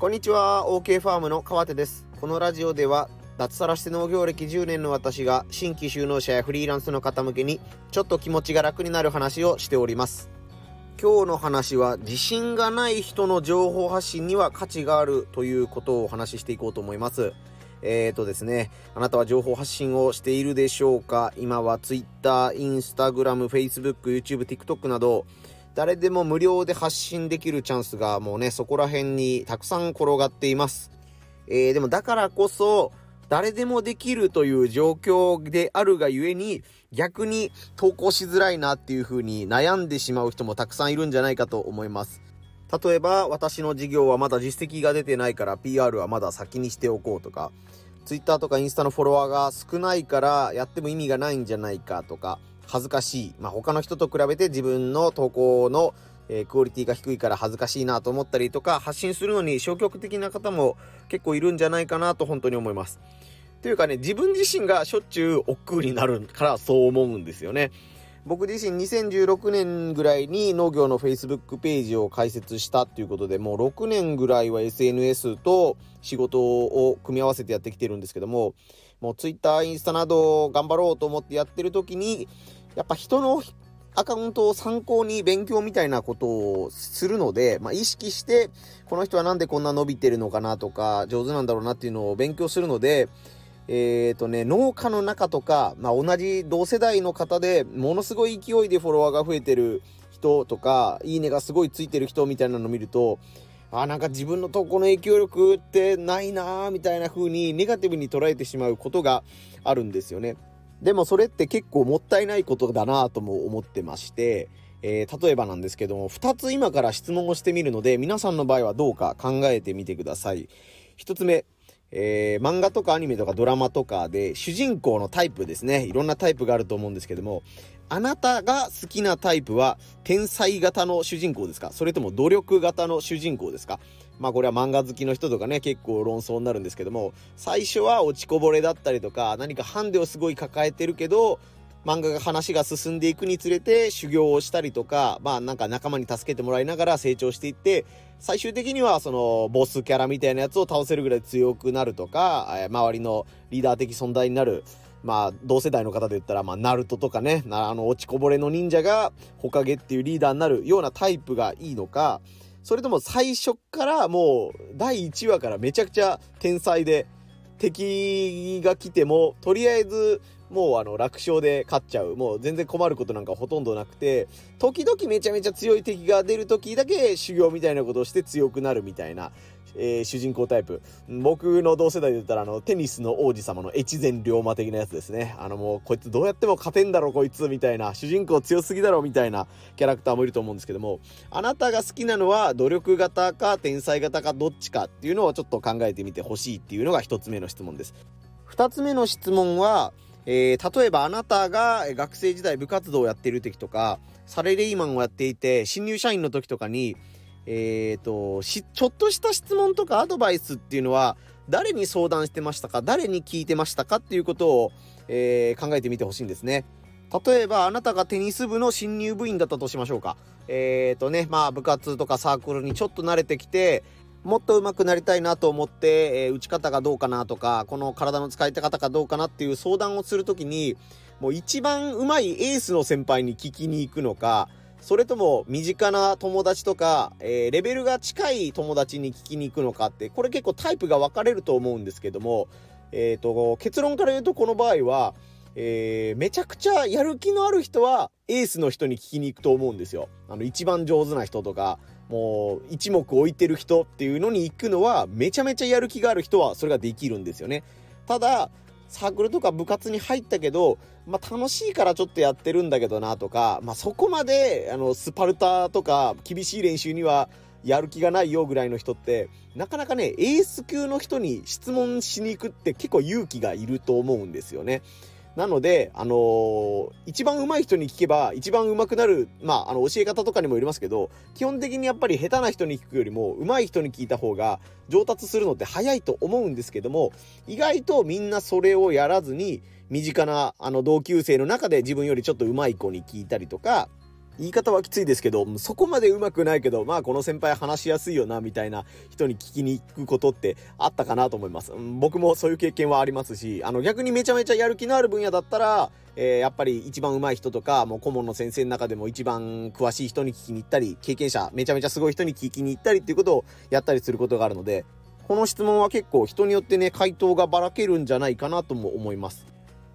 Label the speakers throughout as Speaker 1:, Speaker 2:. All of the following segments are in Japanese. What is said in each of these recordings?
Speaker 1: こんにちは OK ファームの川手です。このラジオでは脱サラして農業歴10年の私が新規就農者やフリーランスの方向けにちょっと気持ちが楽になる話をしております。今日の話は自信がない人の情報発信には価値があるということをお話ししていこうと思います。えーとですね、あなたは情報発信をしているでしょうか？今は Twitter、Instagram、Facebook、YouTube、TikTok など、誰でも無料で発信できるチャンスがもうね、そこら辺にたくさん転がっています。えー、でもだからこそ、誰でもできるという状況であるがゆえに、逆に投稿しづらいなっていう風に悩んでしまう人もたくさんいるんじゃないかと思います。例えば、私の事業はまだ実績が出てないから PR はまだ先にしておこうとか、Twitter とかインスタのフォロワーが少ないからやっても意味がないんじゃないかとか、恥ずかしい。まあ、他の人と比べて自分の投稿の、えー、クオリティが低いから恥ずかしいなと思ったりとか、発信するのに消極的な方も結構いるんじゃないかなと本当に思います。というかね、自分自身がしょっちゅう億劫になるからそう思うんですよね。僕自身2016年ぐらいに農業の Facebook ページを開設したっていうことでもう6年ぐらいは SNS と仕事を組み合わせてやってきてるんですけどももう Twitter、インスタなど頑張ろうと思ってやってる時にやっぱ人のアカウントを参考に勉強みたいなことをするので、まあ、意識して、この人はなんでこんな伸びてるのかなとか、上手なんだろうなっていうのを勉強するので、えっ、ー、とね、農家の中とか、まあ、同じ同世代の方でものすごい勢いでフォロワーが増えてる人とか、いいねがすごいついてる人みたいなのを見ると、あ、なんか自分の投稿の影響力ってないなーみたいな風にネガティブに捉えてしまうことがあるんですよね。でもそれって結構もったいないことだなとも思ってまして、えー、例えばなんですけども、2つ今から質問をしてみるので、皆さんの場合はどうか考えてみてください。1つ目、えー、漫画とかアニメとかドラマとかで主人公のタイプですね。いろんなタイプがあると思うんですけども、あなたが好きなタイプは天才型の主人公ですか？それとも努力型の主人公ですか？まあこれは漫画好きの人とかね結構論争になるんですけども最初は落ちこぼれだったりとか何かハンデをすごい抱えてるけど漫画が話が進んでいくにつれて修行をしたりとかまあなんか仲間に助けてもらいながら成長していって最終的にはそのボスキャラみたいなやつを倒せるぐらい強くなるとかえ周りのリーダー的存在になるまあ、同世代の方で言ったら、まあ、ナルトとかね、あの、落ちこぼれの忍者が、ホカゲっていうリーダーになるようなタイプがいいのか、それとも最初からもう、第1話からめちゃくちゃ天才で、敵が来ても、とりあえず、もうあの楽勝で勝っちゃう。もう全然困ることなんかほとんどなくて、時々めちゃめちゃ強い敵が出る時だけ修行みたいなことをして強くなるみたいな、えー、主人公タイプ。僕の同世代で言ったら、あの、テニスの王子様の越前龍馬的なやつですね。あの、もう、こいつどうやっても勝てんだろ、こいつ、みたいな、主人公強すぎだろ、みたいなキャラクターもいると思うんですけども、あなたが好きなのは、努力型か、天才型か、どっちかっていうのをちょっと考えてみてほしいっていうのが一つ目の質問です。二つ目の質問は、えー、例えばあなたが学生時代部活動をやっている時とか、サレリーマンをやっていて、新入社員の時とかに、えっ、ー、と、ちょっとした質問とかアドバイスっていうのは、誰に相談してましたか誰に聞いてましたかっていうことを、えー、考えてみてほしいんですね。例えば、あなたがテニス部の新入部員だったとしましょうか。えっ、ー、とね、まあ、部活とかサークルにちょっと慣れてきて、もっと上手くなりたいなと思って、えー、打ち方がどうかなとか、この体の使い方がどうかなっていう相談をするときに、もう一番上手いエースの先輩に聞きに行くのか、それとも身近な友達とか、えー、レベルが近い友達に聞きに行くのかって、これ結構タイプが分かれると思うんですけども、えっ、ー、と、結論から言うとこの場合は、えー、めちゃくちゃやる気のある人はエースの人に聞きに行くと思うんですよ。あの、一番上手な人とか、もう一目置いてる人っていうのに行くのは、めちゃめちゃやる気がある人はそれができるんですよね。ただ、サークルとか部活に入ったけど、まあ、楽しいからちょっとやってるんだけどなとか、まあ、そこまで、あの、スパルタとか厳しい練習にはやる気がないよぐらいの人って、なかなかね、エース級の人に質問しに行くって結構勇気がいると思うんですよね。なので、あのー、一番上手い人に聞けば、一番上手くなる、まあ、あの、教え方とかにもよりますけど、基本的にやっぱり下手な人に聞くよりも、上手い人に聞いた方が、上達するのって早いと思うんですけども、意外とみんなそれをやらずに、身近な、あの、同級生の中で自分よりちょっと上手い子に聞いたりとか、言い方はきついですけど、そこまで上手くないけど、まあこの先輩話しやすいよな、みたいな人に聞きに行くことってあったかなと思います。僕もそういう経験はありますし、あの逆にめちゃめちゃやる気のある分野だったら、えー、やっぱり一番上手い人とか、もう顧問の先生の中でも一番詳しい人に聞きに行ったり、経験者、めちゃめちゃすごい人に聞きに行ったりっていうことをやったりすることがあるので、この質問は結構人によってね、回答がばらけるんじゃないかなとも思います。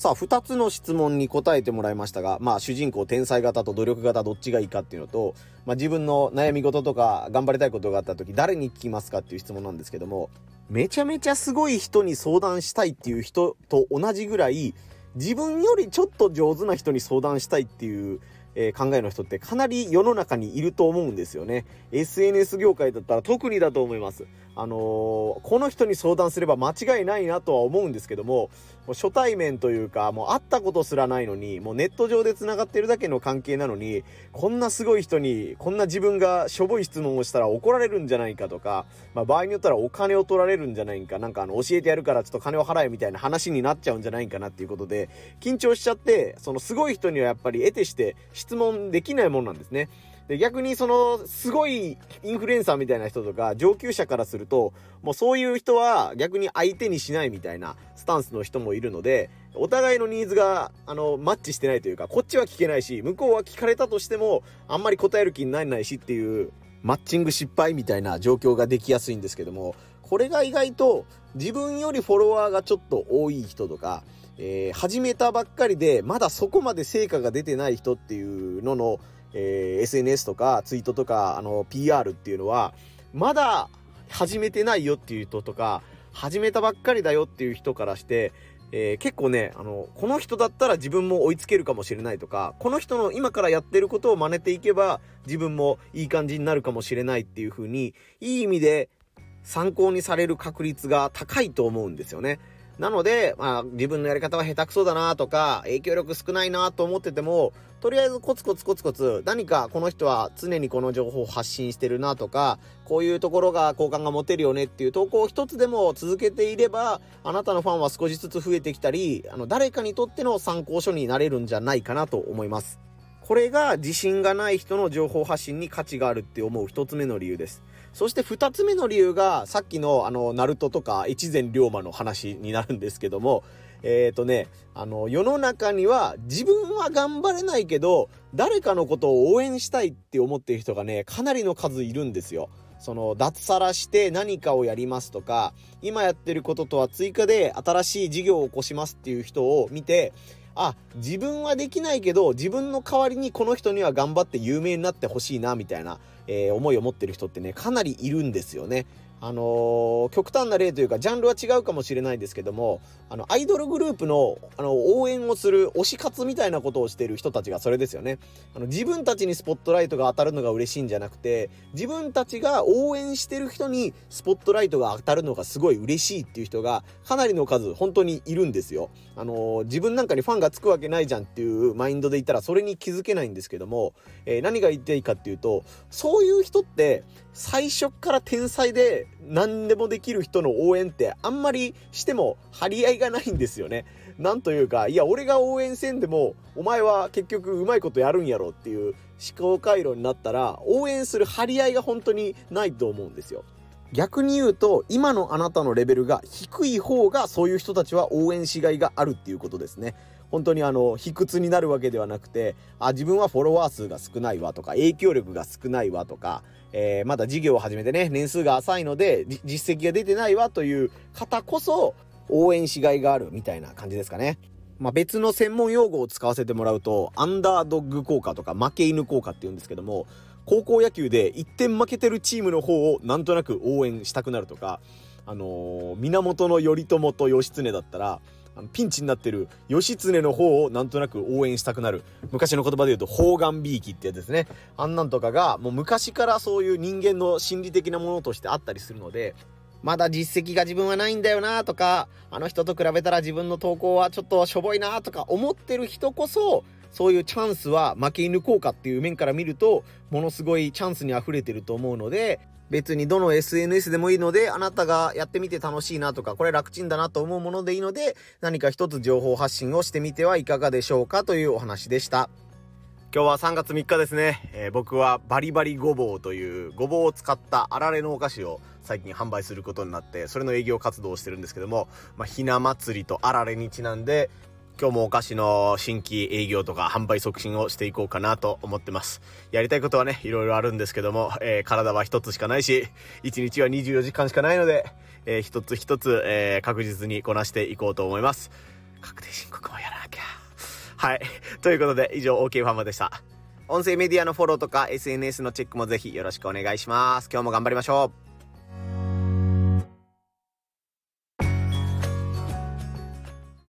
Speaker 1: さあ、二つの質問に答えてもらいましたが、まあ、主人公、天才型と努力型どっちがいいかっていうのと、まあ、自分の悩み事とか頑張りたいことがあった時、誰に聞きますかっていう質問なんですけども、めちゃめちゃすごい人に相談したいっていう人と同じぐらい、自分よりちょっと上手な人に相談したいっていうえー、考えの人ってかなり世の中にいると思うんですよね。SNS 業界だったら特にだと思います。あのー、この人に相談すれば間違いないなとは思うんですけども、初対面というか、もう会ったことすらないのに、もうネット上で繋がってるだけの関係なのに、こんなすごい人に、こんな自分がしょぼい質問をしたら怒られるんじゃないかとか、まあ場合によったらお金を取られるんじゃないか、なんかあの教えてやるからちょっと金を払えみたいな話になっちゃうんじゃないかなっていうことで、緊張しちゃって、そのすごい人にはやっぱり得てして質問できないもんなんですね。で、逆にその、すごいインフルエンサーみたいな人とか、上級者からすると、もうそういう人は逆に相手にしないみたいなスタンスの人もいるので、お互いのニーズが、あの、マッチしてないというか、こっちは聞けないし、向こうは聞かれたとしても、あんまり答える気にならないしっていう、マッチング失敗みたいな状況ができやすいんですけども、これが意外と自分よりフォロワーがちょっと多い人とか、えー、始めたばっかりで、まだそこまで成果が出てない人っていうのの、えー、SNS とかツイートとか、あの、PR っていうのは、まだ始めてないよっていう人とか、始めたばっかりだよっていう人からして、えー、結構ね、あの、この人だったら自分も追いつけるかもしれないとか、この人の今からやってることを真似ていけば、自分もいい感じになるかもしれないっていう風に、いい意味で参考にされる確率が高いと思うんですよね。なので、まあ、自分のやり方は下手くそだなとか、影響力少ないなと思ってても、とりあえずコツコツコツコツ、何かこの人は常にこの情報を発信してるなとか、こういうところが好感が持てるよねっていう投稿を一つでも続けていれば、あなたのファンは少しずつ増えてきたり、あの、誰かにとっての参考書になれるんじゃないかなと思います。これが自信がない人の情報発信に価値があるって思う一つ目の理由です。そして二つ目の理由が、さっきのあの、ナルトとか越前龍馬の話になるんですけども、えっ、ー、とね、あの、世の中には自分は頑張れないけど、誰かのことを応援したいって思っている人がね、かなりの数いるんですよ。その、脱サラして何かをやりますとか、今やってることとは追加で新しい事業を起こしますっていう人を見て、あ、自分はできないけど、自分の代わりにこの人には頑張って有名になってほしいな、みたいな、えー、思いを持ってる人ってね、かなりいるんですよね。あのー、極端な例というか、ジャンルは違うかもしれないですけども、あの、アイドルグループの、あの、応援をする推し活みたいなことをしている人たちがそれですよね。あの、自分たちにスポットライトが当たるのが嬉しいんじゃなくて、自分たちが応援してる人にスポットライトが当たるのがすごい嬉しいっていう人が、かなりの数、本当にいるんですよ。あのー、自分なんかにファンがつくわけないじゃんっていうマインドで言ったら、それに気づけないんですけども、えー、何が言っていいかっていうと、そういう人って、最初から天才で何でもできる人の応援ってあんまりしても張り合いがないんですよね。なんというか、いや、俺が応援せんでも、お前は結局うまいことやるんやろっていう思考回路になったら、応援する張り合いが本当にないと思うんですよ。逆に言うと、今のあなたのレベルが低い方が、そういう人たちは応援しがいがあるっていうことですね。本当にあの、卑屈になるわけではなくて、あ、自分はフォロワー数が少ないわとか、影響力が少ないわとか、えー、まだ事業を始めてね、年数が浅いので、実績が出てないわという方こそ、応援しがいがあるみたいな感じですかね。まあ、別の専門用語を使わせてもらうと、アンダードッグ効果とか負け犬効果って言うんですけども、高校野球で1点負けてるチームの方をなんとなく応援したくなるとか、あのー、源頼朝と義経だったら、あのピンチになってる義経の方をなんとなく応援したくなる。昔の言葉で言うと、方眼びいきってやつですね。あんなんとかが、もう昔からそういう人間の心理的なものとしてあったりするので、まだ実績が自分はないんだよなとか、あの人と比べたら自分の投稿はちょっとしょぼいなとか思ってる人こそ、そういうチャンスは負け犬効果っていう面から見ると、ものすごいチャンスに溢れてると思うので、別にどの SNS でもいいので、あなたがやってみて楽しいなとか、これ楽ちんだなと思うものでいいので、何か一つ情報発信をしてみてはいかがでしょうかというお話でした。今日は3月3日ですね、えー、僕はバリバリごぼうというごぼうを使ったあられのお菓子を最近販売することになってそれの営業活動をしてるんですけども、まあ、ひな祭りとあられにちなんで今日もお菓子の新規営業とか販売促進をしていこうかなと思ってます。やりたいことはね、いろいろあるんですけども、えー、体は一つしかないし、1日は24時間しかないので、えー、一つ一つ、えー、確実にこなしていこうと思います。確定申告もやらなきゃ。はい。ということで、以上、OK ファンマでした。音声メディアのフォローとか SNS のチェックもぜひよろしくお願いします。今日も頑張りましょう。